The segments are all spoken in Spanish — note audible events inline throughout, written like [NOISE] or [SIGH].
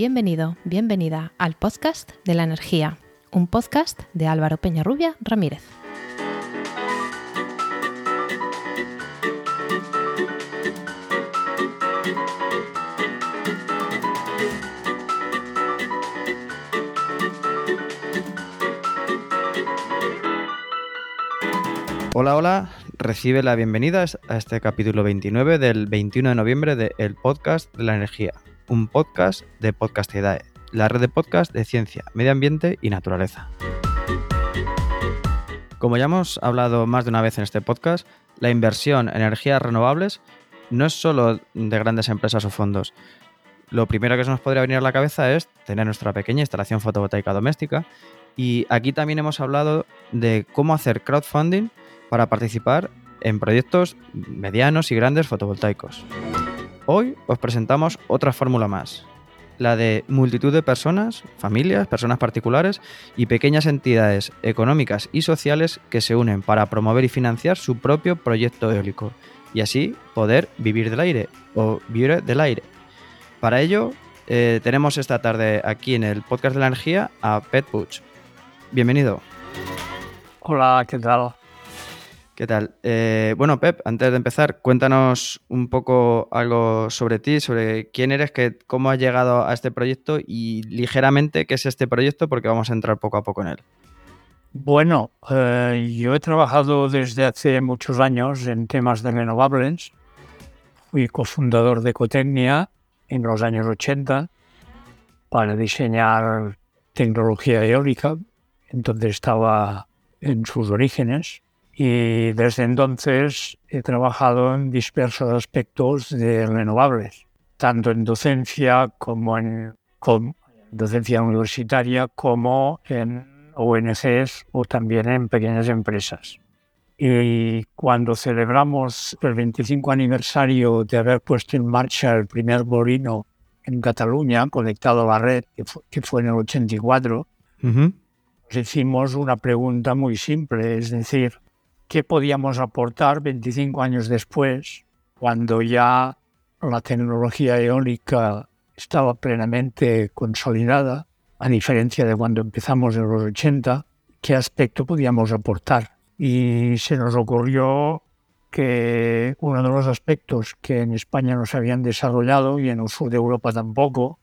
Bienvenido, bienvenida al podcast de la energía, un podcast de Álvaro Peñarrubia Ramírez. Hola, hola, recibe la bienvenida a este capítulo 29 del 21 de noviembre de El Podcast de la Energía, un podcast de Podcastidae, la red de podcast de ciencia, medio ambiente y naturaleza. Como ya hemos hablado más de una vez en este podcast, la inversión en energías renovables no es solo de grandes empresas o fondos. Lo primero que se nos podría venir a la cabeza es tener nuestra pequeña instalación fotovoltaica doméstica y aquí también hemos hablado de cómo hacer crowdfunding para participar en proyectos medianos y grandes fotovoltaicos. Hoy os presentamos otra fórmula más, la de multitud de personas, familias, personas particulares y pequeñas entidades económicas y sociales que se unen para promover y financiar su propio proyecto eólico y así poder vivir del aire o vivir del aire. Para ello, eh, tenemos esta tarde aquí en el podcast de la energía a Pet Butch. Bienvenido. Hola, ¿qué tal? ¿Qué tal? Eh, bueno, Pep, antes de empezar, cuéntanos un poco algo sobre ti, sobre quién eres, que, cómo has llegado a este proyecto y ligeramente qué es este proyecto, porque vamos a entrar poco a poco en él. Bueno, eh, yo he trabajado desde hace muchos años en temas de renovables. Fui cofundador de Ecotecnia en los años 80 para diseñar tecnología eólica. Entonces estaba en sus orígenes y desde entonces he trabajado en dispersos aspectos de renovables, tanto en docencia como en, docencia universitaria como en ONGs o también en pequeñas empresas. Y cuando celebramos el 25 aniversario de haber puesto en marcha el primer bolino en Cataluña, conectado a la red, que fue, en el 84, nos hicimos una pregunta muy simple, es decir, qué podíamos aportar 25 años después, cuando ya la tecnología eólica estaba plenamente consolidada, a diferencia de cuando empezamos en los 80, qué aspecto podíamos aportar. Y se nos ocurrió que uno de los aspectos que en España no se habían desarrollado y en el sur de Europa tampoco,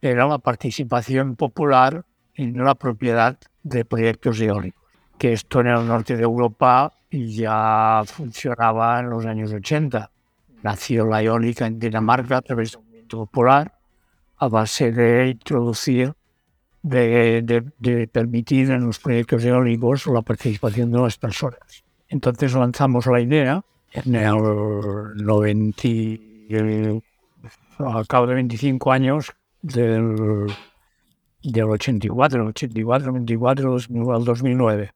era la participación popular en la propiedad de proyectos eólicos que esto en el norte de Europa ya funcionaba en los años 80. Nació la eólica en Dinamarca a través de un movimiento popular a base de introducir, de, permitir en los proyectos eólicos la participación de las personas. Entonces lanzamos la idea en el 90, al cabo de 25 años del, del 84, 84, 24, al 2009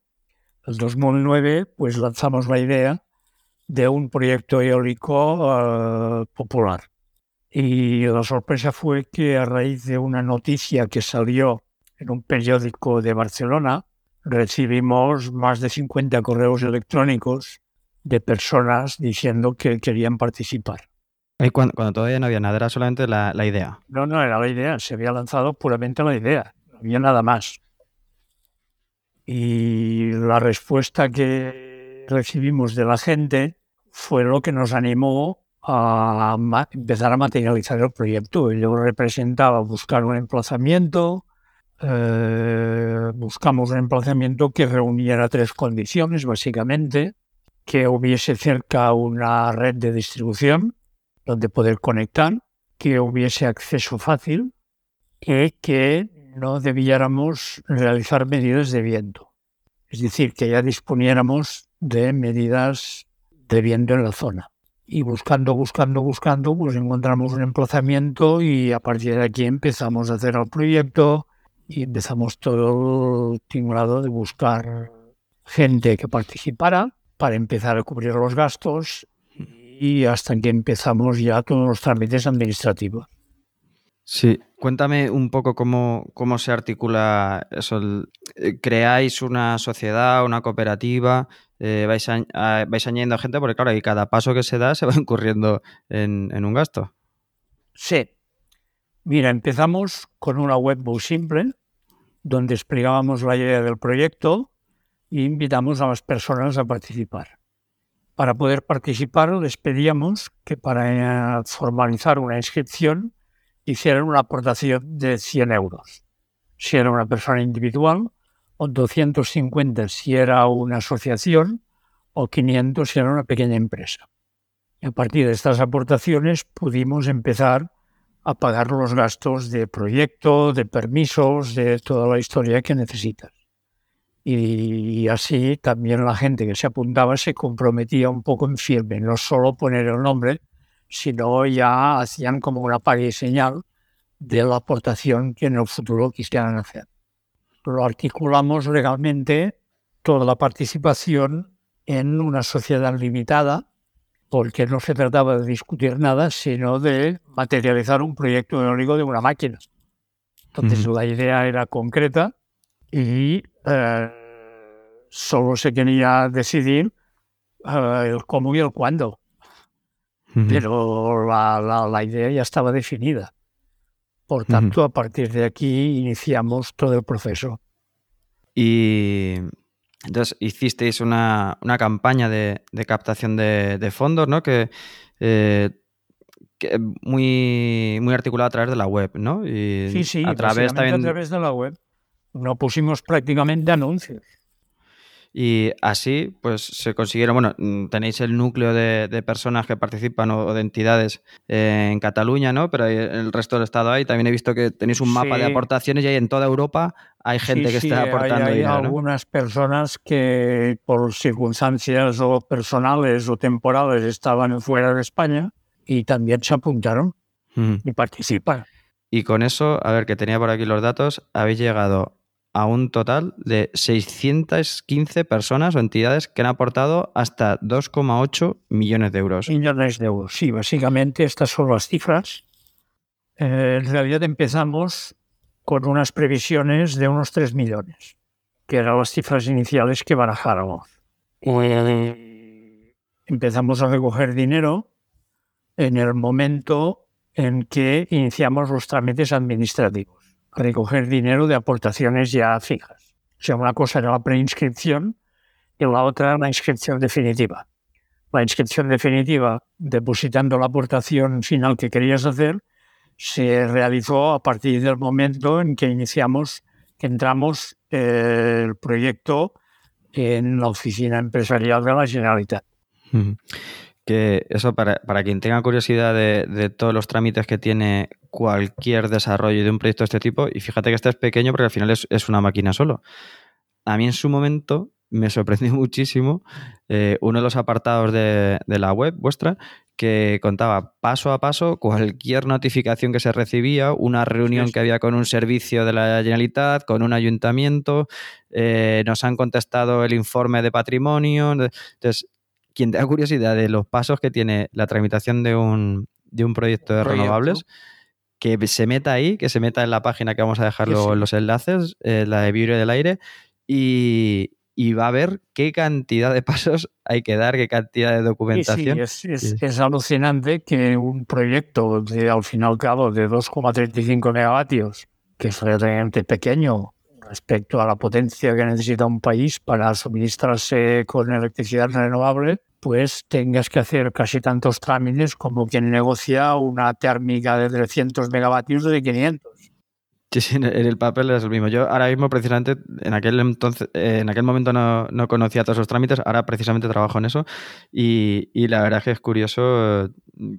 el 2009 pues lanzamos la idea de un proyecto eólico eh, popular. Y la sorpresa fue que a raíz de una noticia que salió en un periódico de Barcelona, recibimos más de 50 correos electrónicos de personas diciendo que querían participar. ¿Y cuando, todavía no había nada? ¿Era solamente la, la idea? No, no era la idea. Se había lanzado puramente la idea. No había nada más. Y la respuesta que recibimos de la gente fue lo que nos animó a empezar a materializar el proyecto. Yo representaba buscar un emplazamiento, eh, buscamos un emplazamiento que reuniera tres condiciones, básicamente, que hubiese cerca una red de distribución donde poder conectar, que hubiese acceso fácil y que no debiéramos realizar medidas de viento. Es decir, que ya disponiéramos de medidas de viento en la zona. Y buscando, buscando, buscando, pues encontramos un emplazamiento y a partir de aquí empezamos a hacer el proyecto y empezamos todo el tinglado de buscar gente que participara para empezar a cubrir los gastos y hasta que empezamos ya todos los trámites administrativos. Sí, cuéntame un poco cómo, cómo se articula eso. Eh, ¿Creáis una sociedad, una cooperativa? Eh, vais, vais, añadiendo gente? Porque claro, y cada paso que se da se va [LAUGHS] incurriendo en, un gasto. Sí. Mira, empezamos con una web muy simple, donde explicábamos la idea del proyecto e invitamos a las personas a participar. Para poder participar les pedíamos que para formalizar una inscripción hicieran una aportación de 100 euros, si era una persona individual, o 250 si era una asociación, o 500 si era una pequeña empresa. Y a partir de estas aportaciones pudimos empezar a pagar los gastos de proyecto, de permisos, de toda la historia que necesitas. Y, así también la gente que se apuntaba se comprometía un poco en firme, no solo poner el nombre, sino ya hacían como una y señal de la aportación que en el futuro quisieran hacer. Lo articulamos legalmente toda la participación en una sociedad limitada porque no se trataba de discutir nada, sino de materializar un proyecto eólico de una máquina. Entonces la idea era concreta y eh, solo se quería decidir eh, el cómo y el cuándo. Pero la, la, idea ya estaba definida. Por tanto, a partir de aquí iniciamos todo el proceso. Y entonces hicisteis una, campaña de, captación de, fondos, ¿no? Que, eh, muy, muy articulada a través de la web, ¿no? sí, sí, a través, también... a través de la web. No pusimos prácticamente anuncios. Y así, pues se consiguieron, bueno, mm, tenéis el núcleo de, personas que participan o, de entidades eh, en Cataluña, ¿no? Pero el resto del Estado hay. También he visto que tenéis un mapa de aportaciones y hay en toda Europa hay gente que está aportando hay, hay algunas personas que por circunstancias o personales o temporales estaban fuera de España y también se apuntaron y participan. Y con eso, a ver, que tenía por aquí los datos, habéis llegado a un total de 615 personas o entidades que han aportado hasta 2,8 millones de euros. Millones de euros, sí, básicamente estas son las cifras. Eh, en realidad empezamos con unas previsiones de unos 3 millones, que eran las cifras iniciales que barajáramos. Empezamos a recoger dinero en el momento en que iniciamos los trámites administrativos recoger dinero de aportaciones ya fijas. O sea, una cosa era la preinscripción y la otra la inscripción definitiva. La inscripción definitiva, depositando la aportación final que querías hacer, se realizó a partir del momento en que iniciamos, que entramos eh, el proyecto en la oficina empresarial de la Generalitat que eso para, quien tenga curiosidad de, todos los trámites que tiene cualquier desarrollo de un proyecto de este tipo, y fíjate que este es pequeño porque al final es, una máquina solo. A mí en su momento me sorprendió [LAUGHS] muchísimo eh, uno de los apartados de, la web vuestra que contaba paso a paso cualquier notificación que se recibía, una reunión que había con un servicio de la Generalitat, con un ayuntamiento, eh, nos han contestado el informe de patrimonio. Entonces, quien tenga curiosidad de los pasos que tiene la tramitación de un, de un proyecto de renovables, que se meta ahí, que se meta en la página que vamos a dejar luego los enlaces, eh, la de Vibrio del Aire, y, va a ver qué cantidad de [LAUGHS] pasos hay que dar, qué cantidad de documentación. Sí, es, alucinante que un proyecto de, al final cabo de 2,35 megavatios, que es relativamente pequeño, respecto a la potencia que necesita un país para suministrarse con electricidad renovable, pues tengas que hacer casi tantos trámites como quien negocia una térmica de 300 megavatios de 500. Sí, sí, en el papel es el mismo. Yo ahora mismo precisamente en aquel entonces, eh, en aquel momento no, no, conocía todos esos trámites, ahora precisamente trabajo en eso y, y, la verdad es que es curioso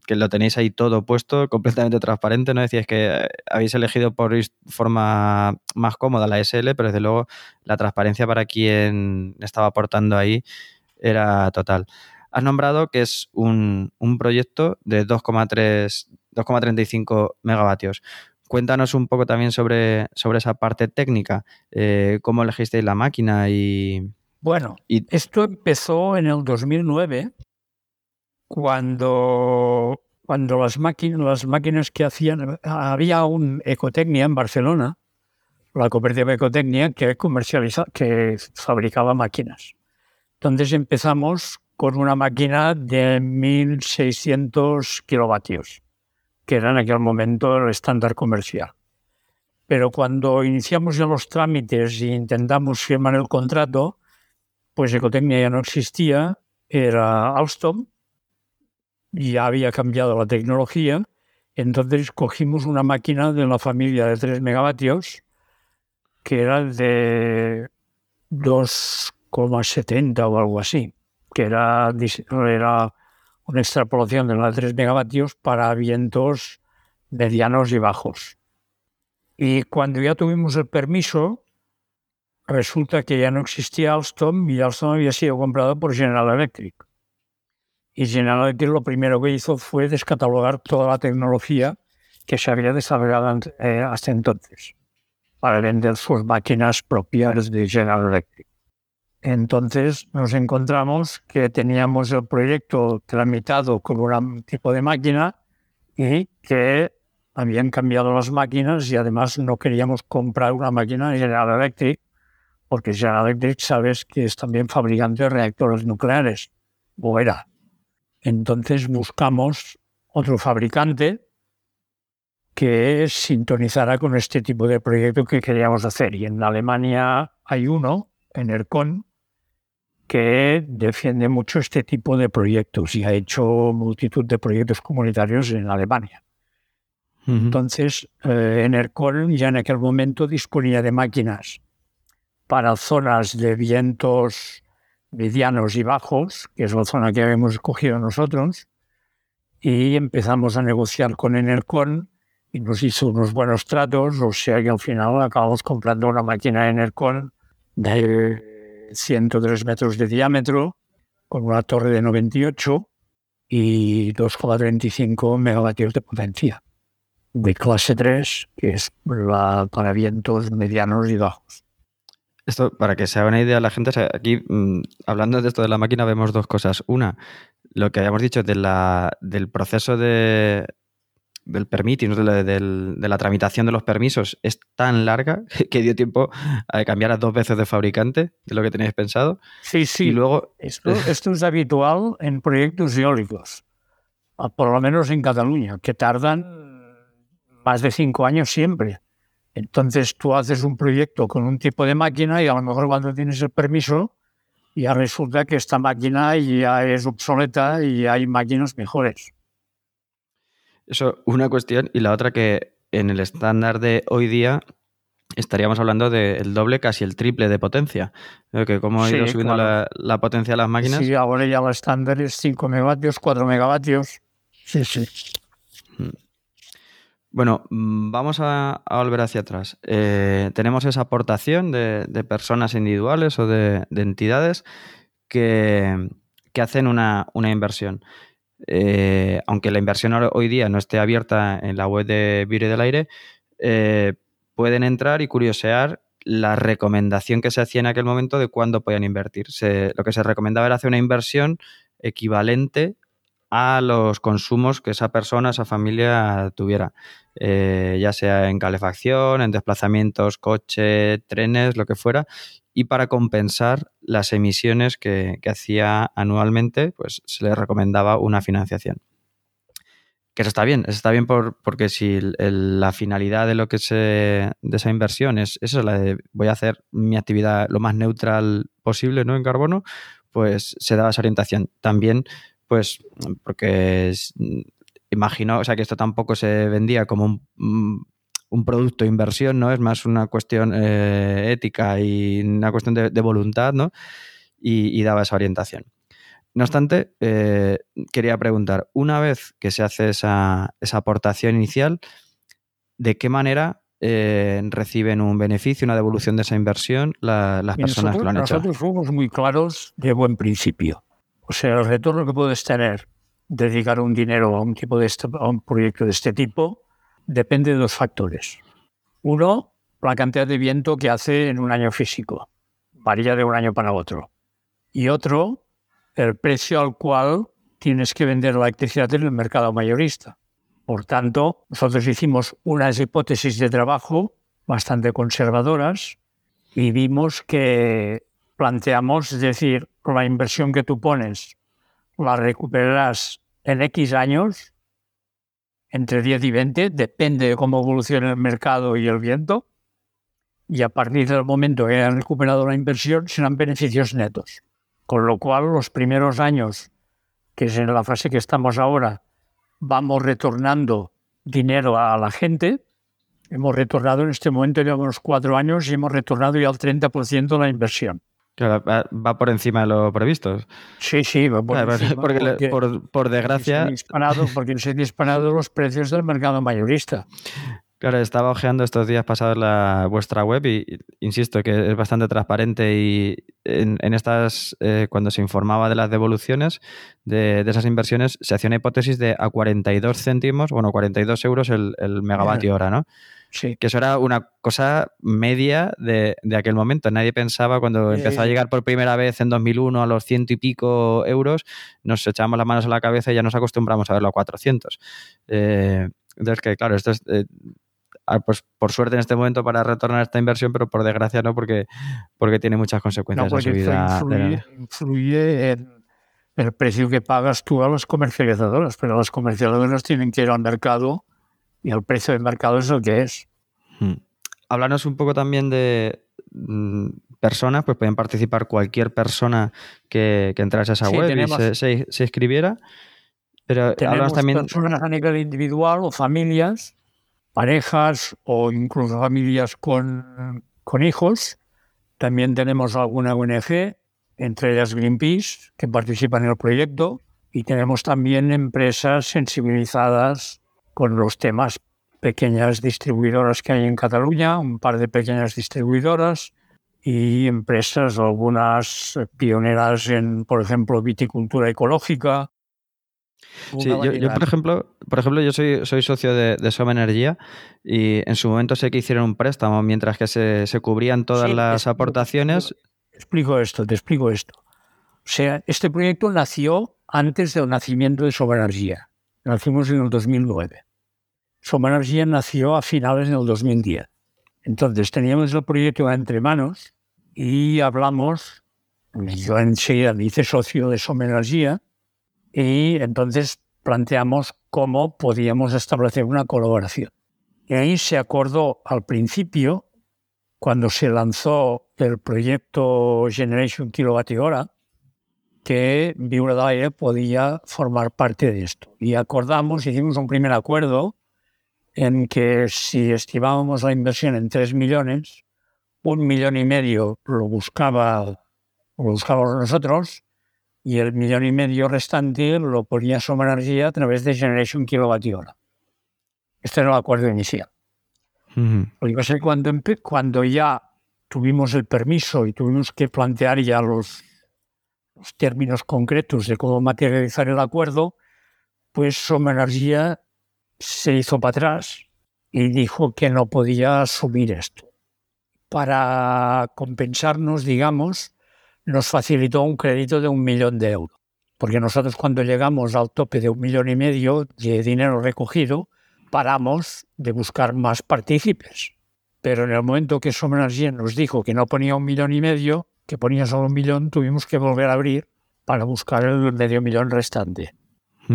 que lo tenéis ahí todo puesto, completamente transparente, ¿no? Decíais que habéis elegido por forma más cómoda la SL, pero desde luego la transparencia para quien estaba aportando ahí era total. Has nombrado que es un, un proyecto de 2,3 2,35 megavatios. Cuéntanos un poco también sobre, sobre esa parte técnica, eh, cómo elegisteis la máquina y... Bueno, esto empezó en el 2009, cuando, cuando las, máquinas, las máquinas que hacían... Había un Ecotecnia en Barcelona, la cooperativa Ecotecnia, que, comercializa, que fabricaba máquinas. Entonces empezamos con una máquina de 1600 kilovatios que era en aquel momento el estándar comercial. Pero cuando iniciamos ya los trámites e intentamos firmar el contrato, pues Ecotecnia ya no existía, era Alstom, ya había cambiado la tecnología, entonces cogimos una máquina de la familia de 3 megavatios, que era de 2,70 o algo así, que era, era una extrapolación de de 3 megavatios para vientos medianos y bajos. Y cuando ya tuvimos el permiso, resulta que ya no existía Alstom y Alstom había sido comprado por General Electric. Y General Electric lo primero que hizo fue descatalogar toda la tecnología que se había desarrollado eh, hasta entonces para vender sus máquinas propias de General Electric. Entonces nos encontramos que teníamos el proyecto tramitado como un tipo de máquina y que habían cambiado las máquinas y además no queríamos comprar una máquina de General Electric porque General Electric sabes que es también fabricante de reactores nucleares, o era. Entonces buscamos otro fabricante que sintonizara con este tipo de proyecto que queríamos hacer. Y en Alemania hay uno, en ERCON, que defiende mucho este tipo de proyectos y ha hecho multitud de proyectos comunitarios en Alemania. Entonces, eh, Enercon ya en aquel momento disponía de máquinas para zonas de vientos medianos y bajos, que es la zona que habíamos escogido nosotros, y empezamos a negociar con Enercon y nos hizo unos buenos tratos, o sea que al final acabamos comprando una máquina Enercon de 103 metros de diámetro, con una torre de 98 y 2,35 megavatios de potencia, de clase 3, que es para vientos medianos y bajos. Esto, para que se haga una idea la gente, aquí mm, hablando de esto de la máquina vemos dos cosas. Una, lo que habíamos dicho de la, del proceso de, del permitting, de, la tramitación de los permisos, es tan larga [LAUGHS] que dio tiempo a cambiar a dos veces de fabricante de lo que teníais pensado. Sí, sí. Y luego... Esto, es habitual en proyectos eólicos, por lo menos en Cataluña, que tardan más de cinco años siempre. Entonces tú haces un proyecto con un tipo de máquina y a lo mejor cuando tienes el permiso ya resulta que esta máquina ya es obsoleta y hay máquinas mejores. Eso, una cuestión. Y la otra que en el estándar de hoy día estaríamos hablando del doble, casi el triple de potencia. Que como ha ido subiendo la, potencia de las máquinas. Sí, ahora ya el estándar es 5 megavatios, 4 megavatios. Sí, sí. Mm. Bueno, mm, vamos a, volver hacia atrás. Eh, tenemos esa aportación de, personas individuales o de, entidades que, hacen una, una inversión. Eh, aunque la inversión hoy día no esté abierta en la web de Vire del Aire, eh, pueden entrar y curiosear la recomendación que se hacía en aquel momento de cuándo podían invertir. lo que se recomendaba era hacer una inversión equivalente a los consumos que esa persona, esa familia tuviera, eh, ya sea en calefacción, en desplazamientos, coche, trenes, lo que fuera, y para compensar las emisiones que, hacía anualmente, pues se le recomendaba una financiación. Que eso está bien, eso está bien porque si la finalidad de lo que se, de esa inversión es eso, la de voy a hacer mi actividad lo más neutral posible ¿no? en carbono, pues se daba esa orientación. También, pues, porque imagino, o sea, que esto tampoco se vendía como un, un producto de inversión, ¿no? Es más una cuestión eh, ética y una cuestión de, voluntad, ¿no? Y, daba esa orientación. No obstante, eh, quería preguntar, una vez que se hace esa, aportación inicial, ¿de qué manera eh, reciben un beneficio, una devolución de esa inversión las personas que lo han hecho? Nosotros fuimos muy claros de buen principio. O sea, el retorno que puedes tener dedicar un dinero a un, tipo de este, a un proyecto de este tipo depende de dos factores. Uno, la cantidad de viento que hace en un año físico. Varía de un año para otro. Y otro, el precio al cual tienes que vender la electricidad en el mercado mayorista. Por tanto, nosotros hicimos unas hipótesis de trabajo bastante conservadoras y vimos que planteamos, es decir, la inversión que tú pones la recuperarás en X años entre 10 y 20, depende de cómo evolucione el mercado y el viento. Y a partir del momento que hayan recuperado la inversión, serán beneficios netos. Con lo cual, los primeros años, que es en la fase que estamos ahora, vamos retornando dinero a la gente. Hemos retornado en este momento, llevamos cuatro años y hemos retornado ya el 30% de la inversión. Claro, va, va por encima de lo previsto. Sí, sí, va por, Claro, encima porque, porque- por, por desgracia, porque se han disparado, porque se han disparado los precios del mercado mayorista. Claro, estaba ojeando estos días pasados la, vuestra web y y insisto que es bastante transparente y en, en estas, eh, cuando se informaba de las devoluciones de, de esas inversiones, se hacía una hipótesis de a 42 céntimos, bueno, 42 euros el, el megavatio hora, ¿no? Sí. Que eso era una cosa media de, de aquel momento. Nadie pensaba cuando Eh, empezó a llegar por primera vez en 2001 a los ciento y pico euros, nos echamos las manos a la cabeza y ya nos acostumbramos a verlo a 400. Eh, entonces, que claro, esto es... eh, pues por suerte en este momento para retornar esta inversión, pero por desgracia no, porque, porque tiene muchas No, consecuencias porque la esto subida. de influye, la- influye en el precio que pagas tú a las comercializadoras, pero las comercializadoras tienen que ir al mercado y el precio del mercado es el que es. Hmm. Háblanos un poco también de mm, personas, pues pueden participar cualquier persona que, que entrase a esa Sí, web tenemos- y se, se- se inscribiera. Pero Tenemos también. personas a nivel individual o familias, parejas o incluso familias con, con hijos. También tenemos alguna ONG, entre ellas Greenpeace, que participa en el proyecto. Y tenemos también empresas sensibilizadas con los temas, pequeñas distribuidoras que hay en Cataluña, un par de pequeñas distribuidoras y empresas, algunas pioneras en, por ejemplo, viticultura ecológica. Sí, yo, yo, por ejemplo, por ejemplo, yo soy, soy socio de, de Soma Energía y en su momento sé que hicieron un préstamo mientras que se, se cubrían todas Sí, las explico, aportaciones. Te explico esto, te explico esto. O sea, este proyecto nació antes del nacimiento de Soma Energía. Nacimos en el 2009. Soma Energía nació a finales del 2010. Entonces teníamos el proyecto entre manos y hablamos, yo enseguida me hice socio de Soma Energía y entonces planteamos cómo podíamos establecer una colaboración. Y ahí se acordó al principio cuando se lanzó el proyecto Generation Kilowatt Hora, que Viure d'Aire podía formar parte de esto. Y acordamos, hicimos un primer acuerdo en que si estimábamos la inversión en 3 millones, un millón y medio lo buscaba lo buscábamos nosotros y el millón y medio restante lo ponía Soma Energía a través de Generation Kilowatt Hora. Este era el acuerdo inicial. Lo que cuando, cuando ya tuvimos el permiso y tuvimos que plantear ya los, los términos concretos de cómo materializar el acuerdo, pues Soma Energía se hizo para atrás y dijo que no podía asumir esto. Para compensarnos, digamos, nos facilitó un crédito de un millón de euros. Porque nosotros cuando llegamos al tope de un millón y medio de dinero recogido, paramos de buscar más partícipes. Pero en el momento que Energía nos dijo que no ponía un millón y medio, que ponía solo un millón, tuvimos que volver a abrir para buscar el medio millón restante.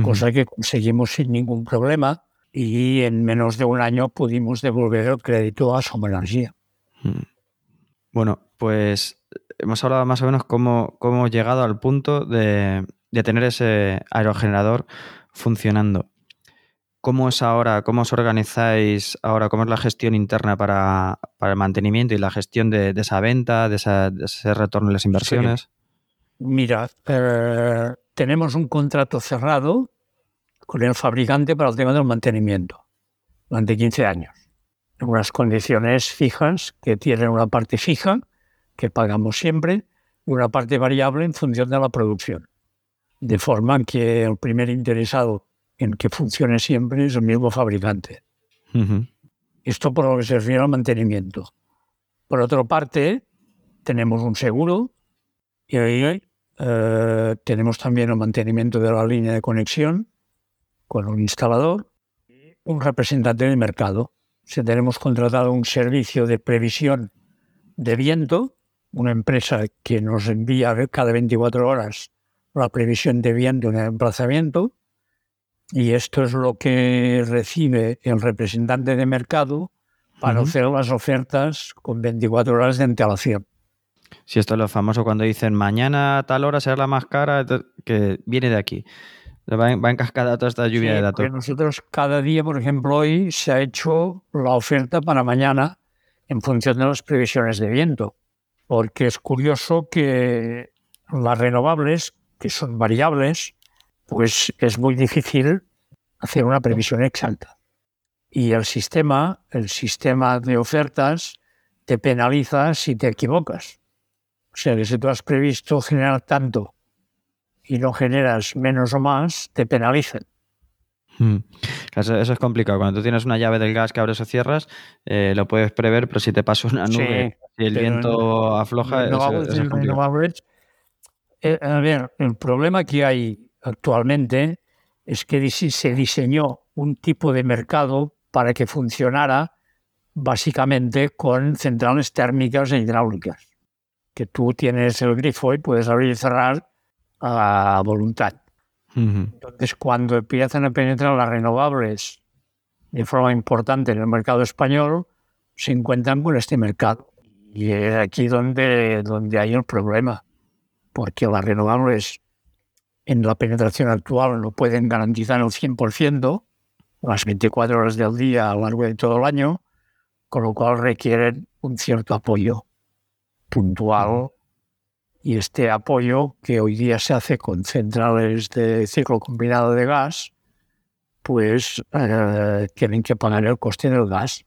Cosa que conseguimos sin ningún problema y en menos de un año pudimos devolver el crédito a. Mm. Bueno, pues hemos hablado más o menos cómo, cómo hemos llegado al punto de, de tener ese aerogenerador funcionando. ¿Cómo es ahora? ¿Cómo os organizáis ahora? ¿Cómo es la gestión interna para, para el mantenimiento y la gestión de, de esa venta, de, esa- de ese retorno de las inversiones? Mira, eh, tenemos un contrato cerrado con el fabricante para el tema del mantenimiento durante 15 años. En unas condiciones fijas que tienen una parte fija que pagamos siempre y una parte variable en función de la producción. De forma que el primer interesado en que funcione siempre es el mismo fabricante. Ujú. Esto por lo que se refiere al mantenimiento. Por otra parte, tenemos un seguro y ahí eh, tenemos también el mantenimiento de la línea de conexión con un instalador y un representante de mercado. Si tenemos contratado un servicio de previsión de viento, una empresa que nos envía cada 24 horas la previsión de viento en el emplazamiento Y esto es lo que recibe el representante de mercado para hacer las ofertas con 24 horas de antelación. Si esto es lo famoso cuando dicen mañana a tal hora será la más cara, que viene de aquí. Va, en, cascada toda esta lluvia de datos. Nosotros cada día, por ejemplo, hoy se ha hecho la oferta para mañana en función de las previsiones de viento. Porque es curioso que las renovables, que son variables, pues es muy difícil hacer una previsión exacta. Y el sistema, el sistema de ofertas, te penaliza si te equivocas. O sea, que si tú has previsto generar tanto y no generas menos o más, te penalizan. Hmm. Eso, es complicado. Cuando tú tienes una llave del gas que abres o cierras, eh, lo puedes prever, pero si te pasa una nube y el viento afloja, es eh, a ver, el problema que hay actualmente es que se diseñó un tipo de mercado para que funcionara básicamente con centrales térmicas e hidráulicas, que tú tienes el grifo y puedes abrir y cerrar a voluntad. Entonces, cuando empiezan a penetrar las renovables de forma importante en el mercado español, se encuentran con este mercado. Y es aquí donde, donde hay el problema, porque las renovables en la penetración actual no pueden garantizar el 100% las 24 horas del día a lo largo de todo el año, con lo cual requieren un cierto apoyo puntual y este apoyo que hoy día se hace con centrales de ciclo combinado de gas, pues eh, tienen que pagar el coste del gas.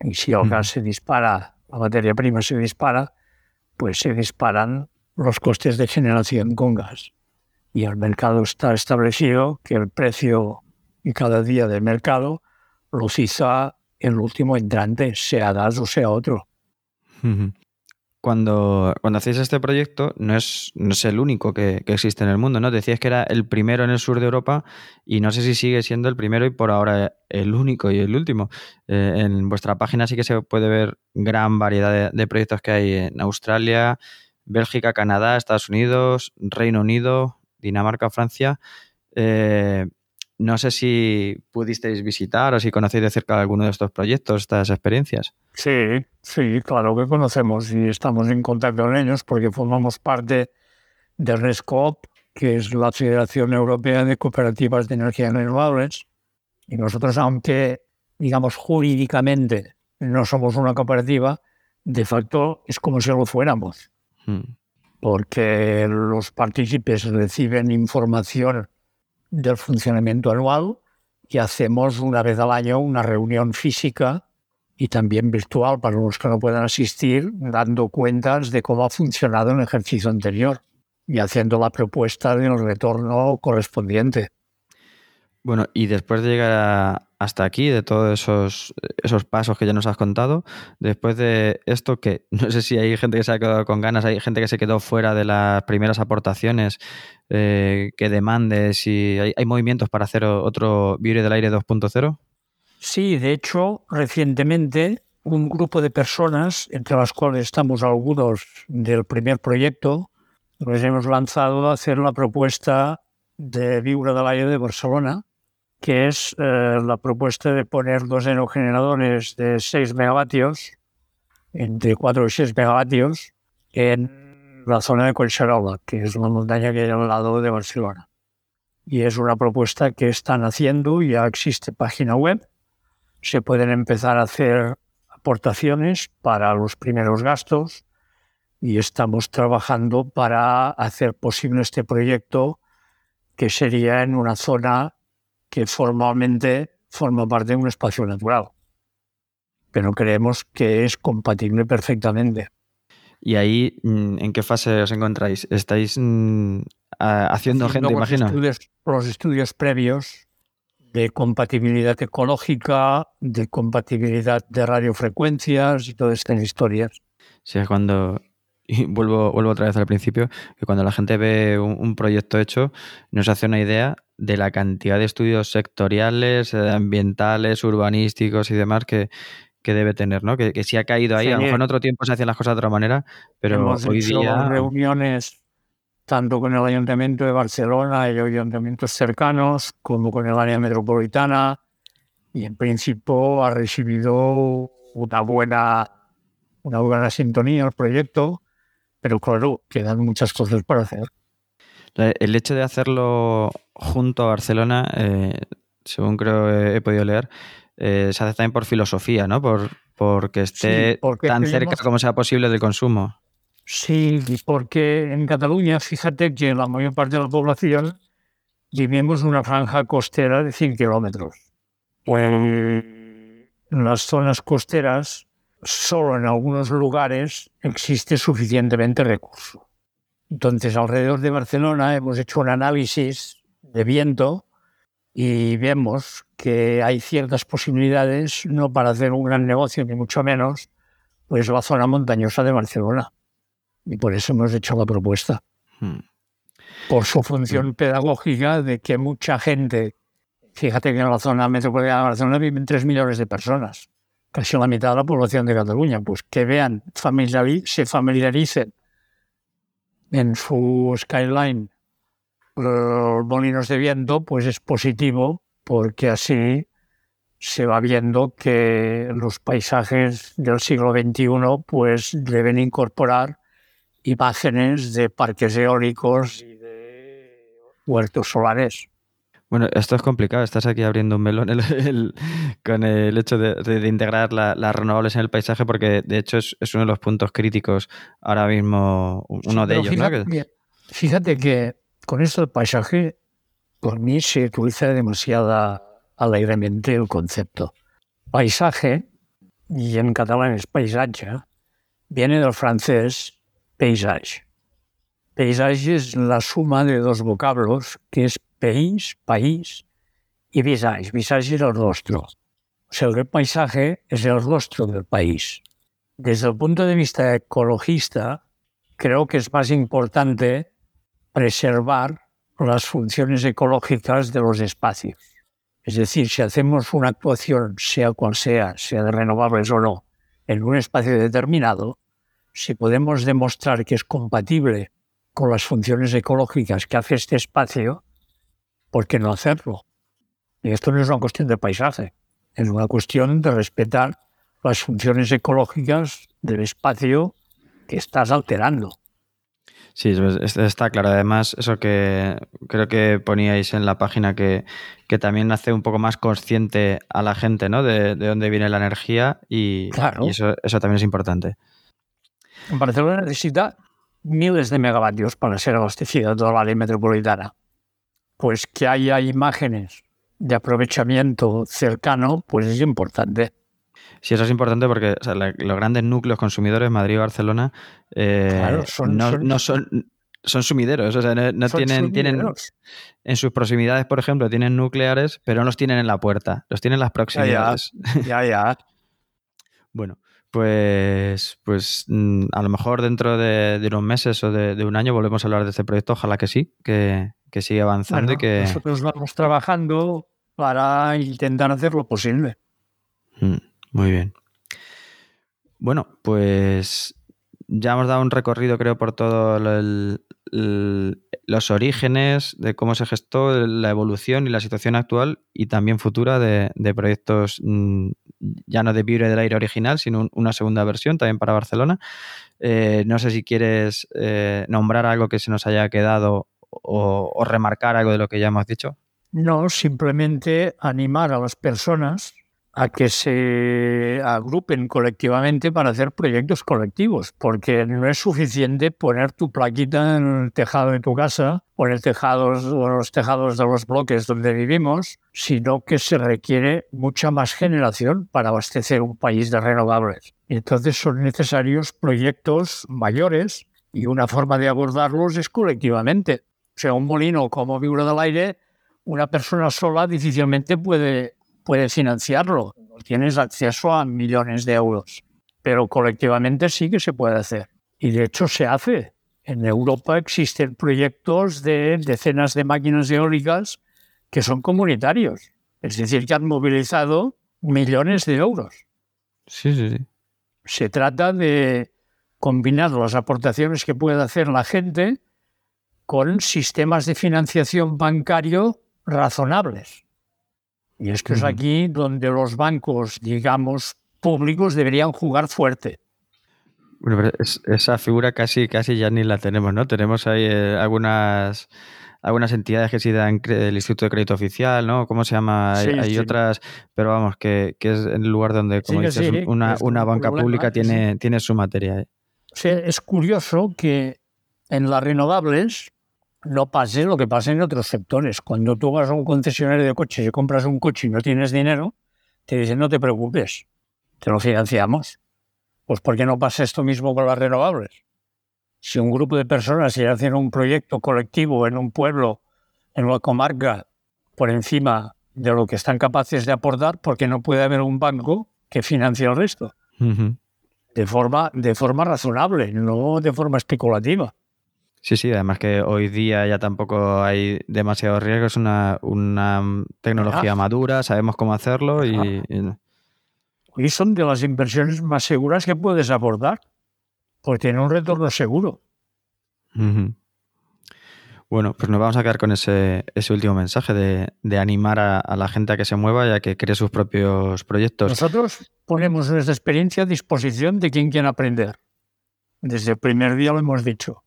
Y si el gas se dispara, la materia prima se dispara, pues se disparan los costes de generación con gas. Y el mercado está establecido que el precio y cada día del mercado lo fija el último entrante, sea gas o sea otro cuando, cuando hacéis este proyecto, no es, no es el único que, existe en el mundo, ¿no? Decías que era el primero en el sur de Europa y no sé si sigue siendo el primero y por ahora el único y el último. Eh, en vuestra página sí que se puede ver gran variedad de, proyectos que hay en Australia, Bélgica, Canadá, Estados Unidos, Reino Unido, Dinamarca, Francia. Eh, no sé si pudisteis visitar o si conocéis de cerca alguno de estos proyectos, estas experiencias. Sí, sí, claro que conocemos y estamos en contacto con ellos porque formamos parte de RESCOP, que es la Federación Europea de Cooperativas de Energías Renovables. Y nosotros, aunque, digamos, jurídicamente no somos una cooperativa, de facto es como si lo fuéramos. Hmm. Porque los partícipes reciben información del funcionamiento anual y hacemos una vez al año una reunión física y también virtual para los que no puedan asistir, dando cuentas de cómo ha funcionado el ejercicio anterior y haciendo la propuesta del retorno correspondiente. Bueno, y después de llegar hasta aquí, de todos esos, esos pasos que ya nos has contado, después de esto, que [LAUGHS] no sé si hay gente que se ha quedado con ganas, hay gente que se quedó fuera de las primeras aportaciones, eh, que demande si hay, movimientos para hacer otro Vibre del Aire 2.0. Sí, de hecho, recientemente un grupo de personas, entre las cuales estamos algunos del primer proyecto, nos hemos lanzado a hacer la propuesta de Viure del Aire de Barcelona, que es eh, la propuesta de poner dos aerogeneradores de 6 megavatios, entre 4 y 6 megavatios, en la zona de Collserola, que es una montaña que hay al lado de Barcelona. Y es una propuesta que están haciendo, ya existe página web, se pueden empezar a hacer aportaciones para los primeros gastos y estamos trabajando para hacer posible este proyecto que sería en una zona que formalmente forma parte de un espacio natural. Pero creemos que es compatible perfectamente. ¿Y ahí mm, en qué fase os encontráis? ¿Estáis mm, haciendo gente, imagino? Estudios, los estudios previos de compatibilidad ecológica, de compatibilidad de radiofrecuencias y todas estas historias. Sí, es cuando, y vuelvo, vuelvo otra vez al principio, que cuando la gente ve un, proyecto hecho, nos hace una idea de la cantidad de estudios sectoriales, eh, ambientales, urbanísticos y demás que, debe tener, ¿no? Que, que si ha caído ahí, a lo mejor en otro tiempo se hacían las cosas de otra manera, pero Hemos hoy hecho día... reuniones tanto con el Ayuntamiento de Barcelona y ayuntamientos cercanos, como con el área metropolitana, y en principio ha recibido una buena, una buena sintonía el proyecto, pero claro, quedan muchas cosas para hacer. El hecho de hacerlo junto a Barcelona, eh, según creo he podido leer, eh, se hace también por filosofía, ¿no? Por, porque esté tan cerca como sea posible del consumo. Sí, porque en Cataluña, fíjate que la mayor parte de la población vivimos en una franja costera de 100 kilómetros. Pues en las zonas costeras, solo en algunos lugares existe suficientemente recurso. Entonces, alrededor de Barcelona hemos hecho un análisis de viento y vemos que hay ciertas posibilidades, no para hacer un gran negocio, ni mucho menos, pues la zona montañosa de Barcelona. Y por eso hemos hecho la propuesta. Hmm. Por su función hmm. pedagógica de que mucha gente, fíjate que en la zona metropolitana de Barcelona viven 3 millones de personas, casi la mitad de la población de Cataluña, pues que vean, se familiaricen en su skyline los molinos de viento, pues es positivo porque así se va viendo que los paisajes del siglo XXI pues deben incorporar imágenes de parques eólicos y de huertos solares. Bueno, esto es complicado. Estás aquí abriendo un melón con el hecho de, integrar las renovables en el paisaje, porque de hecho es, uno de los puntos críticos ahora mismo, uno de ellos. Fíjate que con esto del paisaje, por mí se utiliza demasiado alegremente el concepto. Paisaje, y en catalán es paisaje, viene del francés paysage. Paysage es la suma de dos vocablos, que es país, país, y visage. Visage es el rostro. O sea, el paisaje es el rostro del país. Desde el punto de vista ecologista, creo que es más importante preservar las funciones ecológicas de los espacios. Es decir, si hacemos una actuación, sea cual sea, sea de renovables o no, en un espacio determinado, si podemos demostrar que es compatible con las funciones ecológicas que hace este espacio, ¿por qué no hacerlo? Y esto no es una cuestión de paisaje, es una cuestión de respetar las funciones ecológicas del espacio que estás alterando. Sí, está claro. Además, eso que creo que poníais en la página que, también hace un poco más consciente a la gente, ¿no? De, dónde viene la energía y, eso, eso también es importante. Barcelona necesita miles de megavatios para ser abastecida toda la área metropolitana. Pues que haya imágenes de aprovechamiento cercano, pues es importante. Sí, eso es importante porque los grandes núcleos consumidores, Madrid y Barcelona, eh, son, no, son, son, sumideros. O sea, no, tienen, tienen. En sus proximidades, por ejemplo, tienen nucleares, pero no los tienen en la puerta. Los tienen en las proximidades. Ya, ya. [LAUGHS] bueno, pues, pues mm, a lo mejor dentro de, unos meses o de, un año volvemos a hablar de este proyecto. Ojalá que sí, que, que siga avanzando y que. Nosotros vamos trabajando para intentar hacer lo posible. Mm. Muy bien. Bueno, pues ya hemos dado un recorrido, creo, por todos los orígenes de cómo se gestó la evolución y la situación actual y también futura de, proyectos mm, ya no de Vibre del Aire original, sino una segunda versión también para Barcelona. Eh, no sé si quieres eh, nombrar algo que se nos haya quedado o remarcar algo de lo que ya hemos dicho. No, simplemente animar a las personas a que se agrupen colectivamente para hacer proyectos colectivos, porque no es suficiente poner tu plaquita en el tejado de tu casa o en el tejados, o los tejados de los bloques donde vivimos, sino que se requiere mucha más generación para abastecer un país de renovables. entonces son necesarios proyectos mayores y una forma de abordarlos es colectivamente. O sea, un molino como Vibra del Aire, una persona sola difícilmente puede puedes financiarlo, tienes acceso a millones de euros, pero colectivamente sí que se puede hacer. Y de hecho se hace. En Europa existen proyectos de decenas de máquinas eólicas que son comunitarios, es decir, que han movilizado millones de euros. Sí, sí, sí. Se trata de combinar las aportaciones que puede hacer la gente con sistemas de financiación bancario razonables. Y esto es aquí donde los bancos, digamos, públicos deberían jugar fuerte. Bueno, esa figura casi, casi ya ni la tenemos, ¿no? Tenemos ahí eh, algunas algunas entidades que sí dan el Instituto de Crédito Oficial, ¿no? ¿Cómo se llama? hay, otras, pero vamos, que, es el lugar donde, como dices, una, una banca pública tiene, tiene su materia. ¿eh? es curioso que en las renovables no pase lo que pasa en otros sectores. Cuando tú vas a un concesionario de coches y compras un coche y no tienes dinero, te dicen no te preocupes, te lo financiamos. Pues ¿por qué no pasa esto mismo con las renovables? Si un grupo de personas se hacen un proyecto colectivo en un pueblo, en una comarca, por encima de lo que están capaces de aportar, ¿por qué no puede haber un banco que financie el resto? de, forma, de forma razonable, no de forma especulativa. Sí, sí, además que hoy día ya tampoco hay demasiado riesgo, es una, tecnología madura, sabemos cómo hacerlo y, y... son de las inversiones más seguras que puedes abordar, porque tiene un retorno seguro. Bueno, pues nos vamos a quedar con ese, último mensaje de, animar a, a, la gente a que se mueva y a que cree sus propios proyectos. Nosotros ponemos nuestra experiencia a disposición de quien quiera aprender. Desde el primer día lo hemos dicho.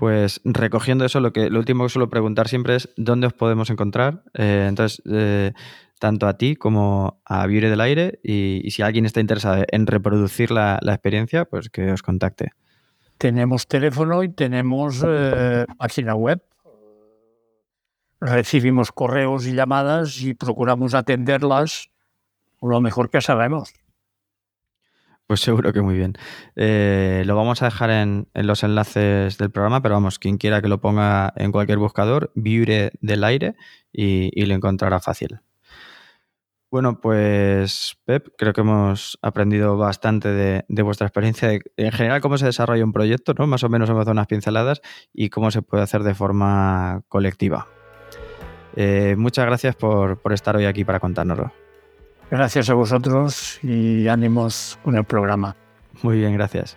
Pues recogiendo eso, lo, que, lo último que suelo preguntar siempre es dónde os podemos encontrar. Eh, entonces, eh, tanto a ti como a Viure del Aire y, si alguien está interesado en reproducir la, experiencia, pues que os contacte. Tenemos teléfono y tenemos eh, página web. Recibimos correos y llamadas y procuramos atenderlas lo mejor que sabemos. Pues seguro que muy bien. Eh, lo vamos a dejar en, los enlaces del programa, pero vamos, quien quiera que lo ponga en cualquier buscador, Viure del aire y, lo encontrará fácil. Bueno, pues Pep, creo que hemos aprendido bastante de, vuestra experiencia, en general cómo se desarrolla un proyecto, ¿no? Más o menos hemos dado unas pinceladas y cómo se puede hacer de forma colectiva. Eh, muchas gracias por, por estar hoy aquí para contárnoslo. Gracias a vosotros y ánimos con el programa. Muy bien, gracias.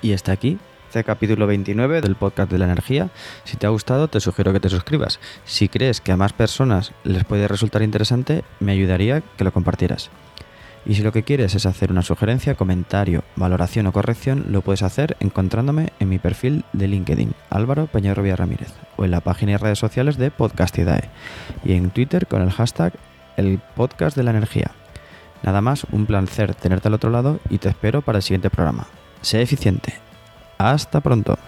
Y hasta aquí este capítulo 29 del podcast de la energía. Si te ha gustado, te sugiero que te suscribas. Si crees que a más personas les puede resultar interesante, me ayudaría que lo compartieras. Y si lo que quieres es hacer una sugerencia, comentario, valoración o corrección, lo puedes hacer encontrándome en mi perfil de LinkedIn, Álvaro Peñarrobia Ramírez, o en la página y redes sociales de Podcastidae, y en Twitter con el hashtag El Podcast de la Energía. Nada más, un placer tenerte al otro lado y te espero para el siguiente programa. Sé eficiente. Hasta pronto.